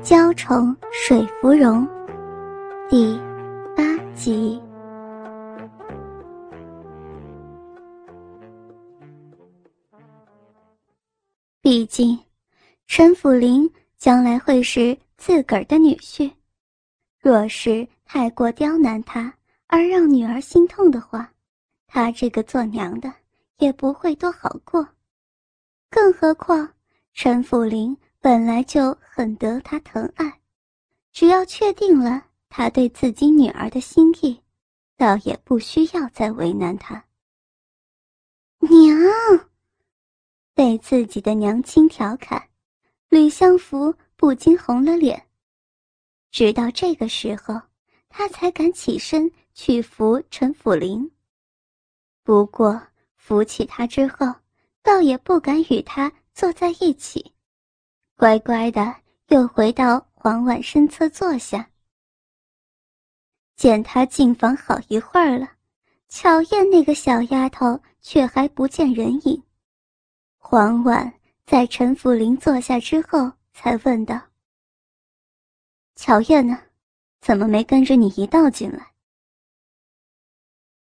娇宠水芙蓉，第八集。毕竟，陈府林将来会是自个儿的女婿，若是太过刁难他，而让女儿心痛的话，他这个做娘的也不会多好过。更何况，陈府林。本来就很得他疼爱，只要确定了他对自己女儿的心意，倒也不需要再为难他。娘，被自己的娘亲调侃，吕相福不禁红了脸。直到这个时候，他才敢起身去扶陈府林。不过扶起他之后，倒也不敢与他坐在一起。乖乖的，又回到黄婉身侧坐下。见他进房好一会儿了，巧燕那个小丫头却还不见人影。黄婉在陈福林坐下之后，才问道：“巧燕呢？怎么没跟着你一道进来？”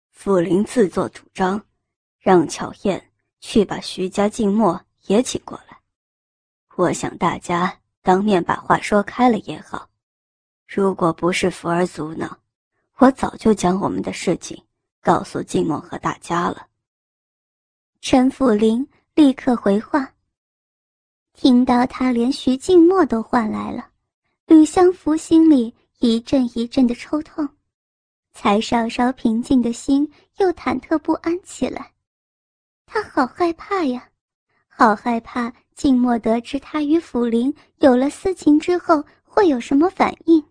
福林自作主张，让巧燕去把徐家静默也请过来。我想大家当面把话说开了也好，如果不是福儿阻挠，我早就将我们的事情告诉静默和大家了。陈府林立刻回话。听到他连徐静默都唤来了，吕相福心里一阵一阵的抽痛，才稍稍平静的心又忐忑不安起来。他好害怕呀，好害怕。静默得知他与府林有了私情之后会有什么反应，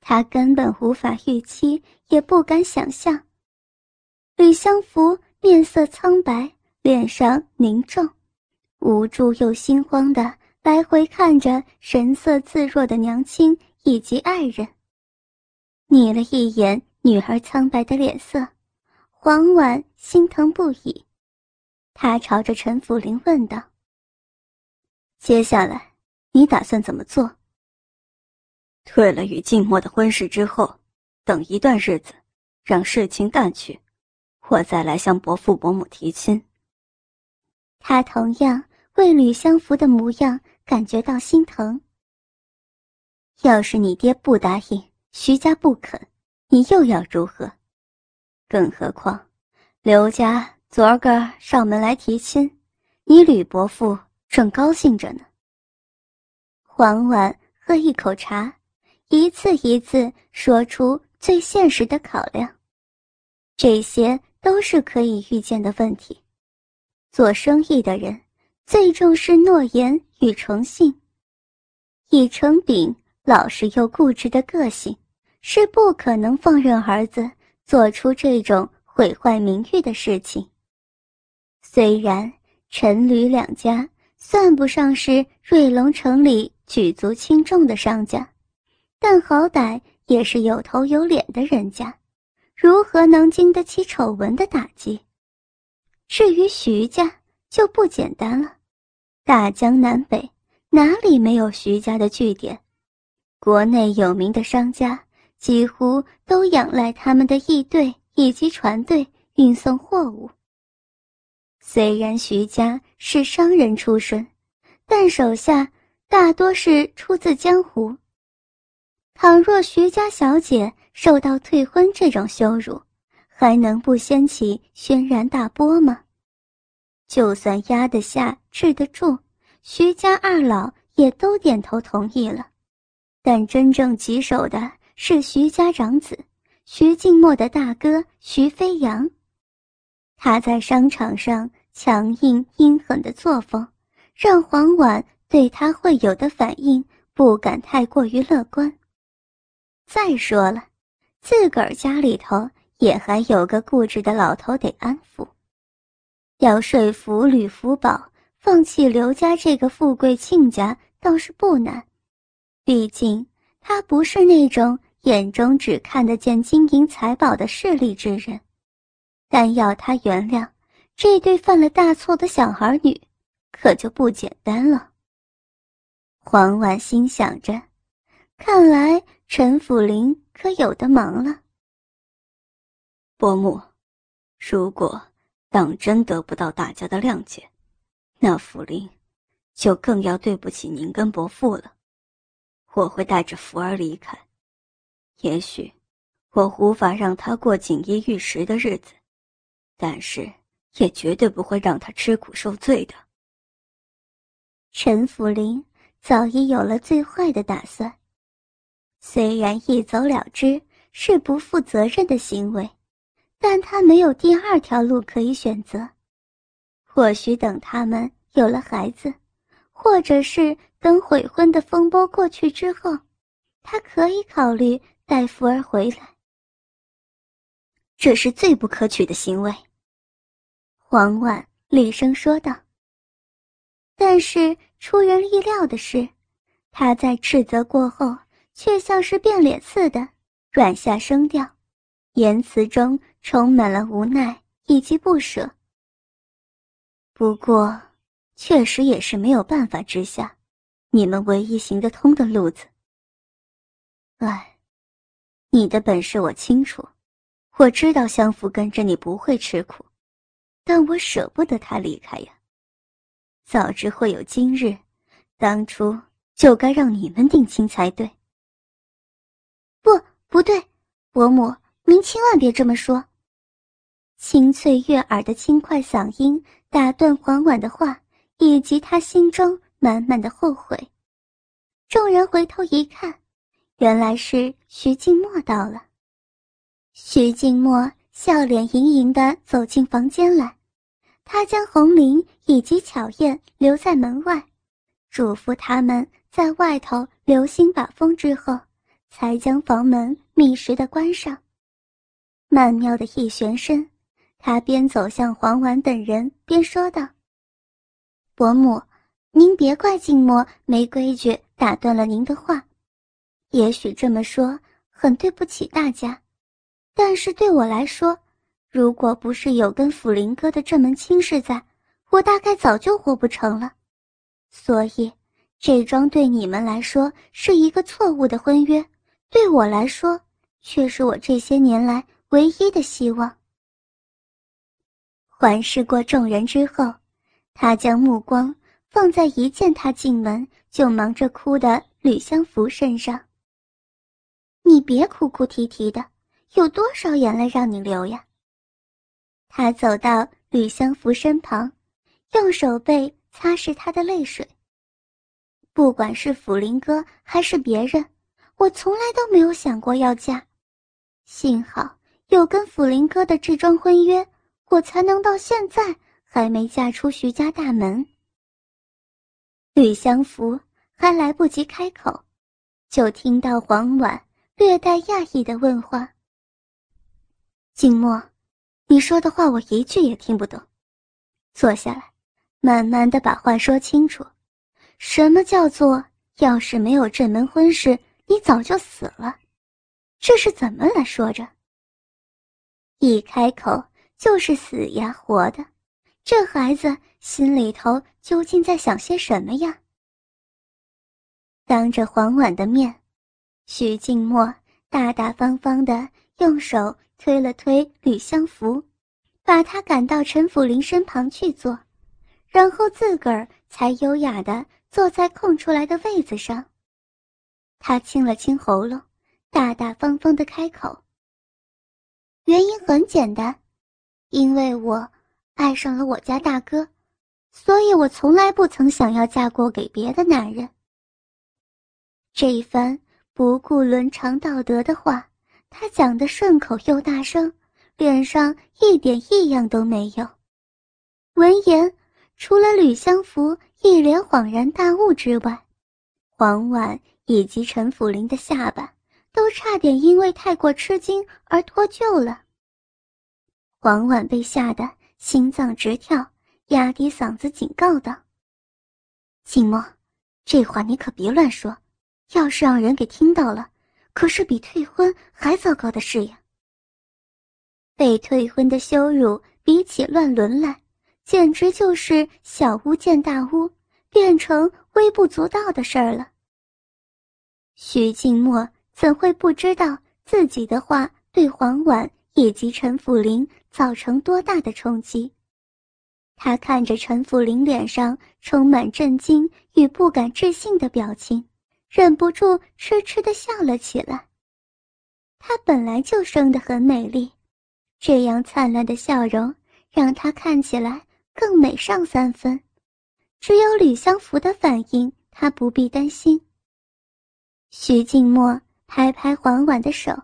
他根本无法预期，也不敢想象。吕相福面色苍白，脸上凝重，无助又心慌的来回看着神色自若的娘亲以及爱人，睨了一眼女儿苍白的脸色，黄婉心疼不已。他朝着陈府林问道。接下来，你打算怎么做？退了与静默的婚事之后，等一段日子，让事情淡去，我再来向伯父伯母提亲。他同样为吕相福的模样感觉到心疼。要是你爹不答应，徐家不肯，你又要如何？更何况，刘家昨儿个上门来提亲，你吕伯父。正高兴着呢。黄婉喝一口茶，一次一次说出最现实的考量。这些都是可以预见的问题。做生意的人最重视诺言与诚信。以成炳老实又固执的个性，是不可能放任儿子做出这种毁坏名誉的事情。虽然陈吕两家。算不上是瑞龙城里举足轻重的商家，但好歹也是有头有脸的人家，如何能经得起丑闻的打击？至于徐家就不简单了，大江南北哪里没有徐家的据点？国内有名的商家几乎都仰赖他们的驿队以及船队运送货物。虽然徐家是商人出身，但手下大多是出自江湖。倘若徐家小姐受到退婚这种羞辱，还能不掀起轩然大波吗？就算压得下、治得住，徐家二老也都点头同意了。但真正棘手的是徐家长子徐静默的大哥徐飞扬。他在商场上强硬阴狠的作风，让黄婉对他会有的反应不敢太过于乐观。再说了，自个儿家里头也还有个固执的老头得安抚，要说服吕福宝放弃刘家这个富贵亲家倒是不难，毕竟他不是那种眼中只看得见金银财宝的势利之人。但要他原谅这对犯了大错的小儿女，可就不简单了。黄婉心想着，看来陈府林可有的忙了。伯母，如果当真得不到大家的谅解，那府林就更要对不起您跟伯父了。我会带着福儿离开，也许我无法让他过锦衣玉食的日子，但是也绝对不会让他吃苦受罪的。陈福林早已有了最坏的打算，虽然一走了之是不负责任的行为，但他没有第二条路可以选择。或许等他们有了孩子，或者是等悔婚的风波过去之后，他可以考虑带福儿回来。这是最不可取的行为。”王婉厉声说道。但是出人意料的是，他在斥责过后，却像是变脸似的软下声调，言辞中充满了无奈以及不舍。不过，确实也是没有办法之下，你们唯一行得通的路子。哎，你的本事我清楚，我知道相福跟着你不会吃苦，但我舍不得他离开呀。早知会有今日，当初就该让你们定亲才对。不，不对，伯母，您千万别这么说。清脆悦耳的轻快嗓音打断缓缓的话，以及他心中满满的后悔。众人回头一看，原来是徐静默到了。徐静默笑脸盈盈的走进房间来。他将红菱以及巧燕留在门外，嘱咐他们在外头留心把风之后，才将房门密实的关上。曼妙的一旋身，他边走向黄婉等人，边说道：“伯母，您别怪静默没规矩，打断了您的话。也许这么说很对不起大家，但是对我来说。”如果不是有跟府林哥的这门亲事在，我大概早就活不成了。所以，这桩对你们来说是一个错误的婚约，对我来说却是我这些年来唯一的希望。环视过众人之后，他将目光放在一见他进门就忙着哭的吕相福身上。你别哭哭啼啼的，有多少眼泪让你流呀？他走到吕相福身旁，用手背擦拭他的泪水。不管是福林哥还是别人，我从来都没有想过要嫁。幸好有跟福林哥的这桩婚约，我才能到现在还没嫁出徐家大门。吕相福还来不及开口，就听到黄婉略带讶异的问话：“静默。”你说的话我一句也听不懂，坐下来，慢慢的把话说清楚。什么叫做要是没有这门婚事，你早就死了？这是怎么来说着？一开口就是死呀活的，这孩子心里头究竟在想些什么呀？当着黄婉的面，徐静默大大方方的用手。推了推吕相福，把他赶到陈府林身旁去坐，然后自个儿才优雅的坐在空出来的位子上。他清了清喉咙，大大方方的开口：“原因很简单，因为我爱上了我家大哥，所以我从来不曾想要嫁过给别的男人。”这一番不顾伦常道德的话。他讲的顺口又大声，脸上一点异样都没有。闻言，除了吕相福一脸恍然大悟之外，黄婉以及陈府林的下巴都差点因为太过吃惊而脱臼了。黄婉被吓得心脏直跳，压低嗓子警告道：“静默，这话你可别乱说，要是让人给听到了。”可是比退婚还糟糕的事呀！被退婚的羞辱，比起乱伦来，简直就是小巫见大巫，变成微不足道的事儿了。徐静默怎会不知道自己的话对黄婉以及陈辅林造成多大的冲击？他看着陈辅林脸上充满震惊与不敢置信的表情，忍不住痴痴的笑了起来。她本来就生得很美丽，这样灿烂的笑容让她看起来更美上三分。只有吕相福的反应，她不必担心。徐静默拍拍黄婉的手，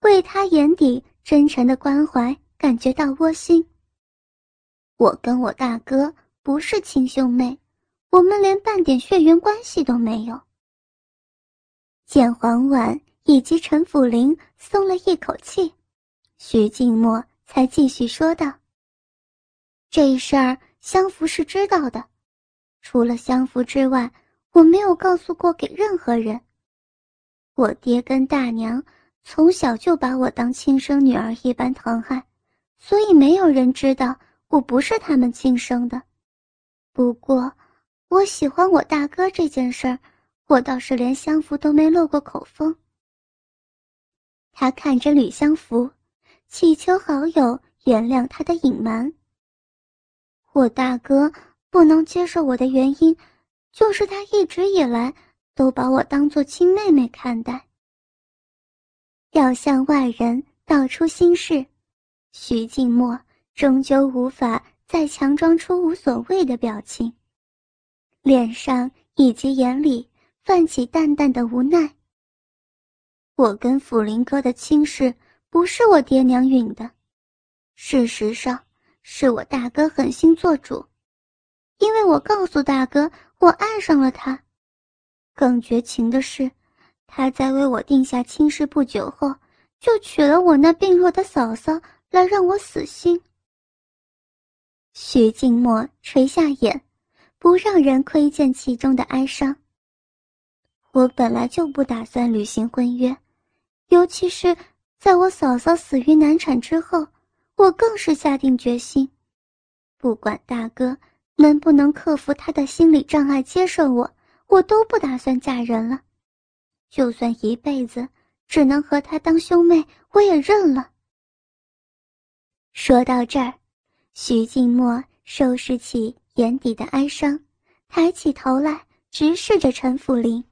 为她眼底真诚的关怀感觉到窝心。我跟我大哥不是亲兄妹，我们连半点血缘关系都没有。见黄婉以及陈辅林松了一口气，徐静默才继续说道：“这事儿相福是知道的，除了相福之外，我没有告诉过给任何人。”我爹跟大娘从小就把我当亲生女儿一般疼爱，所以没有人知道我不是他们亲生的。不过，我喜欢我大哥这件事儿，我倒是连相福都没露过口风。他看着吕相福，祈求好友原谅他的隐瞒。我大哥不能接受我的原因，就是他一直以来。都把我当做亲妹妹看待。要向外人道出心事，徐静默终究无法再强装出无所谓的表情，脸上以及眼里泛起淡淡的无奈。我跟福林哥的亲事不是我爹娘允的，事实上是我大哥狠心做主，因为我告诉大哥我爱上了他。更绝情的是，他在为我定下亲事不久后，就娶了我那病弱的嫂嫂来让我死心。徐静默垂下眼，不让人窥见其中的哀伤。我本来就不打算履行婚约，尤其是在我嫂嫂死于难产之后，我更是下定决心，不管大哥能不能克服他的心理障碍接受我。我都不打算嫁人了，就算一辈子只能和他当兄妹，我也认了。说到这儿，徐静默收拾起眼底的哀伤，抬起头来直视着陈福林。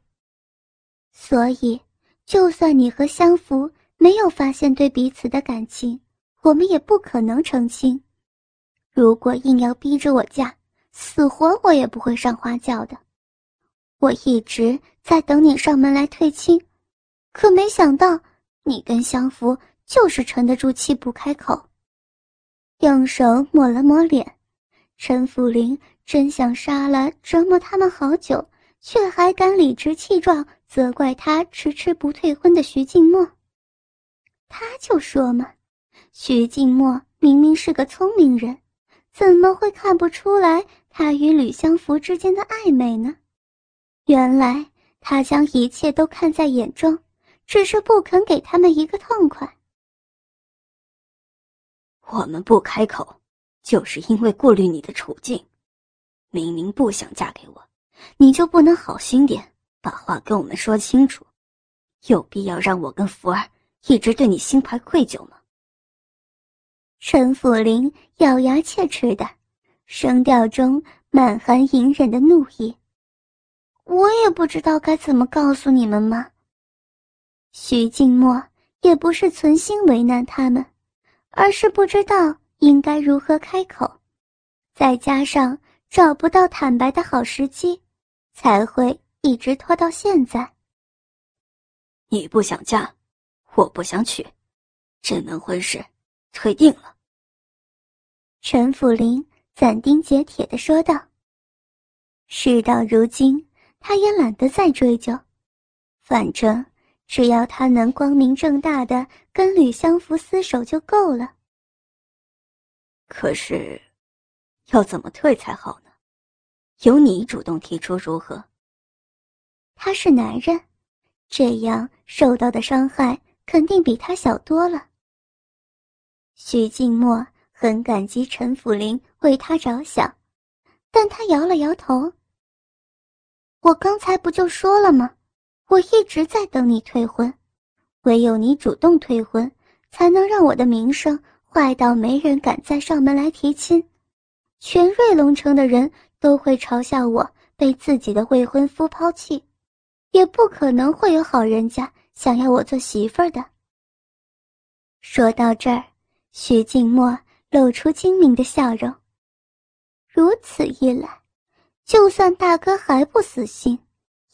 所以，就算你和相福没有发现对彼此的感情，我们也不可能成亲。如果硬要逼着我嫁，死活我也不会上花轿的。我一直在等你上门来退亲，可没想到你跟相福就是沉得住气不开口。用手抹了抹脸，陈福林真想杀了折磨他们好久，却还敢理直气壮责怪他迟迟不退婚的徐静默。他就说嘛，徐静默明明是个聪明人，怎么会看不出来他与吕相福之间的暧昧呢？原来他将一切都看在眼中，只是不肯给他们一个痛快。我们不开口，就是因为顾虑你的处境。明明不想嫁给我，你就不能好心点，把话跟我们说清楚？有必要让我跟福儿一直对你心怀愧疚吗？陈府林咬牙切齿的，声调中满含隐忍的怒意。我也不知道该怎么告诉你们吗。徐静默也不是存心为难他们，而是不知道应该如何开口，再加上找不到坦白的好时机，才会一直拖到现在。你不想嫁，我不想娶，这门婚事退定了。陈辅林斩钉截铁的说道：“事到如今。”他也懒得再追究，反正只要他能光明正大的跟吕相福厮守就够了。可是，要怎么退才好呢？由你主动提出如何？他是男人，这样受到的伤害肯定比他小多了。徐静默很感激陈辅林为他着想，但他摇了摇头。我刚才不就说了吗？我一直在等你退婚，唯有你主动退婚，才能让我的名声坏到没人敢再上门来提亲。全瑞龙城的人都会嘲笑我被自己的未婚夫抛弃，也不可能会有好人家想要我做媳妇儿的。说到这儿，徐静默露出精明的笑容。如此一来，就算大哥还不死心，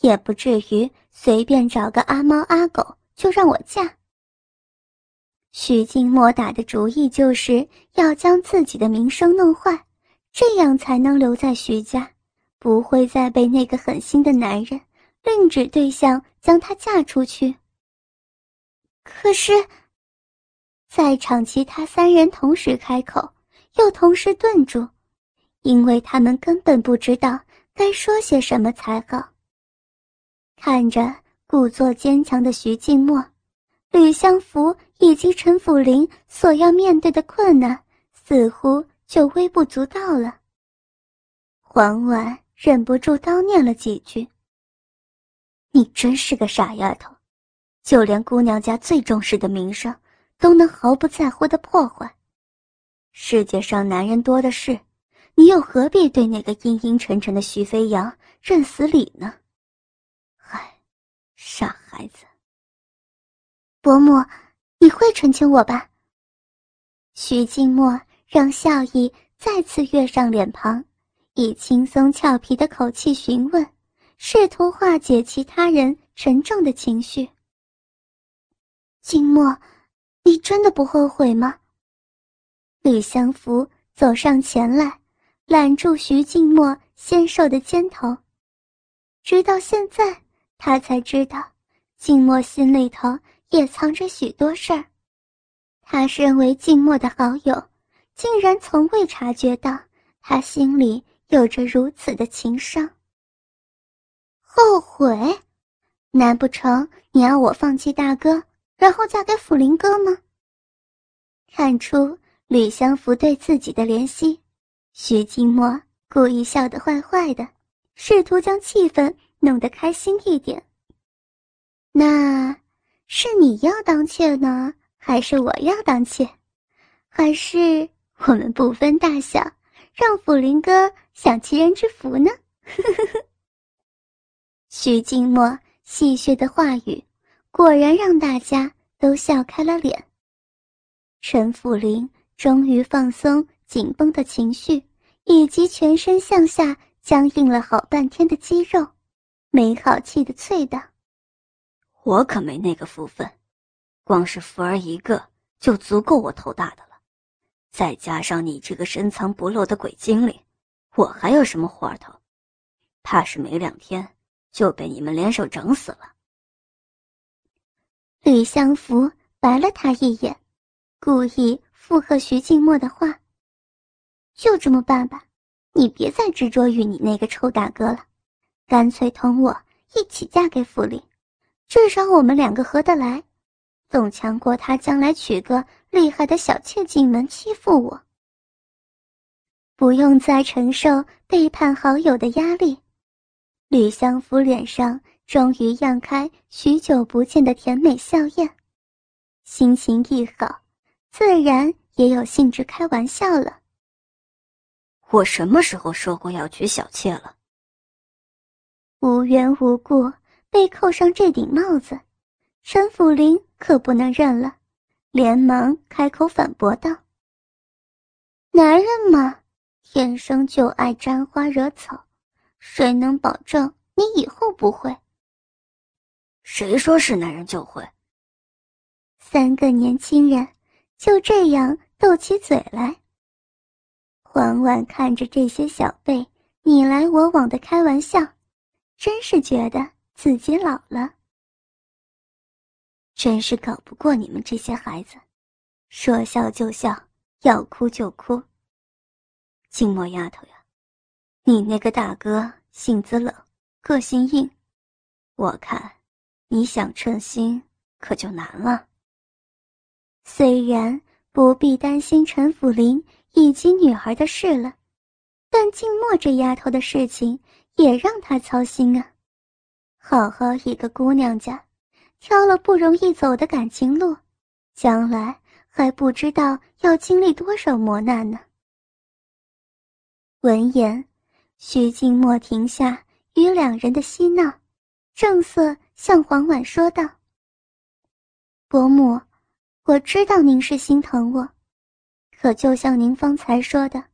也不至于随便找个阿猫阿狗就让我嫁。徐静默打的主意就是要将自己的名声弄坏，这样才能留在徐家，不会再被那个狠心的男人另指对象将她嫁出去。可是，在场其他三人同时开口，又同时顿住。因为他们根本不知道该说些什么才好。看着故作坚强的徐静默，吕相福以及陈辅林所要面对的困难，似乎就微不足道了。黄婉忍不住叨念了几句：“你真是个傻丫头，就连姑娘家最重视的名声，都能毫不在乎的破坏。世界上男人多的是。”你又何必对那个阴阴沉沉的徐飞扬认死理呢？唉，傻孩子。伯母，你会成全我吧？徐静默让笑意再次跃上脸庞，以轻松俏皮的口气询问，试图化解其他人沉重的情绪。静默，你真的不后悔吗？吕相福走上前来。揽住徐静默纤瘦的肩头，直到现在，他才知道，静默心里头也藏着许多事儿。他身为静默的好友，竟然从未察觉到他心里有着如此的情伤。后悔？难不成你要我放弃大哥，然后嫁给抚林哥吗？看出吕相福对自己的怜惜。徐静默故意笑得坏坏的，试图将气氛弄得开心一点。那，是你要当妾呢，还是我要当妾？还是我们不分大小，让抚林哥享其人之福呢？徐静默戏谑的话语，果然让大家都笑开了脸。陈辅林终于放松紧绷的情绪。以及全身向下僵硬了好半天的肌肉，没好气的啐道：“我可没那个福分，光是福儿一个就足够我头大的，再加上你这个深藏不露的鬼精灵，我还有什么活头？怕是没两天就被你们联手整死了。”吕相福白了他一眼，故意附和徐静默的话。就这么办吧，你别再执着于你那个臭大哥了，干脆同我一起嫁给傅林，至少我们两个合得来，总强过他将来娶个厉害的小妾进门欺负我。不用再承受背叛好友的压力，吕相夫脸上终于漾开许久不见的甜美笑靥，心情一好，自然也有兴致开玩笑了。我什么时候说过要娶小妾了？无缘无故被扣上这顶帽子，陈辅林可不能认了，连忙开口反驳道：“男人嘛，天生就爱沾花惹草，谁能保证你以后不会？”谁说是男人就会？三个年轻人就这样斗起嘴来。婉婉看着这些小辈你来我往的开玩笑，真是觉得自己老了。真是搞不过你们这些孩子，说笑就笑，要哭就哭。静默丫头呀，你那个大哥性子冷，个性硬，我看你想称心可就难了。虽然不必担心陈府林。以及女孩的事了，但静默这丫头的事情也让他操心啊。好好一个姑娘家，挑了不容易走的感情路，将来还不知道要经历多少磨难呢。”闻言，徐静默停下与两人的嬉闹，正色向黄婉说道：“伯母，我知道您是心疼我，可就像您方才说的，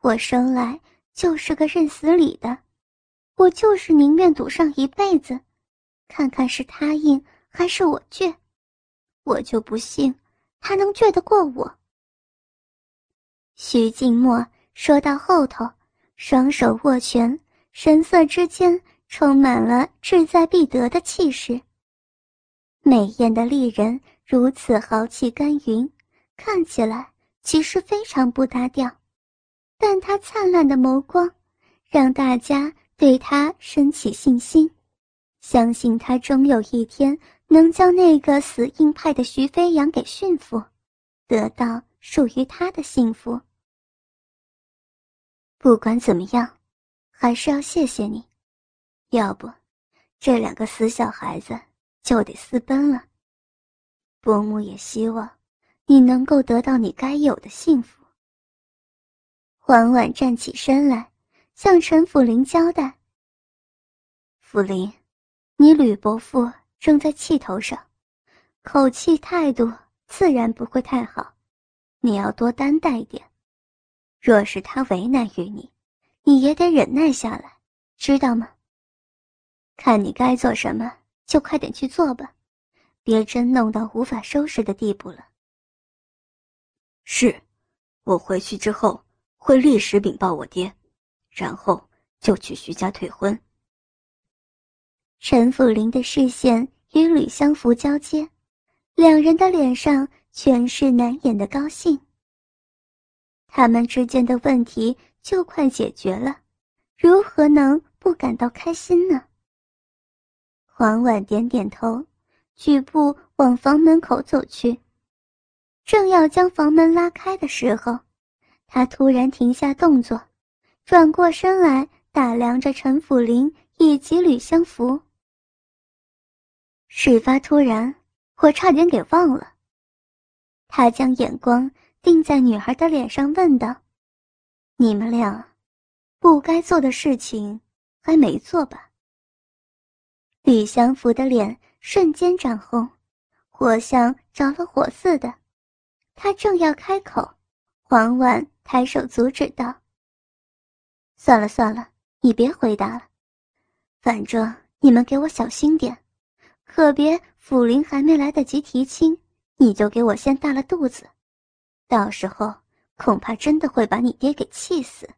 我生来就是个认死理的，我就是宁愿赌上一辈子，看看是他硬还是我倔，我就不信他能倔得过我。”徐静默。说到后头，双手握拳，神色之间充满了志在必得的气势。美艳的丽人如此豪气干云，看起来其实非常不搭调，但她灿烂的眸光，让大家对她升起信心，相信他终有一天能将那个死硬派的徐飞扬给驯服，得到属于他的幸福。不管怎么样，还是要谢谢你，要不，这两个死小孩子就得私奔了。伯母也希望你能够得到你该有的幸福。缓缓站起身来，向陈府林交代：“府林，你吕伯父正在气头上，口气态度自然不会太好，你要多担待一点。”若是他为难于你，你也得忍耐下来，知道吗？看你该做什么，就快点去做吧，别真弄到无法收拾的地步了。是，我回去之后会立时禀报我爹，然后就去徐家退婚。陈府林的视线与吕相福交接，两人的脸上全是难掩的高兴。他们之间的问题就快解决了，如何能不感到开心呢？黄婉点点头，举步往房门口走去，正要将房门拉开的时候，他突然停下动作，转过身来打量着陈府林以及吕相福。事发突然，我差点给忘了。他将眼光。定在女孩的脸上，问道：“你们俩，不该做的事情还没做吧？”李祥福的脸瞬间涨红，火像着了火似的。他正要开口，黄婉抬手阻止道：“算了算了，你别回答了。反正你们给我小心点，可别府林还没来得及提亲，你就给我先大了肚子。”到时候恐怕真的会把你爹给气死。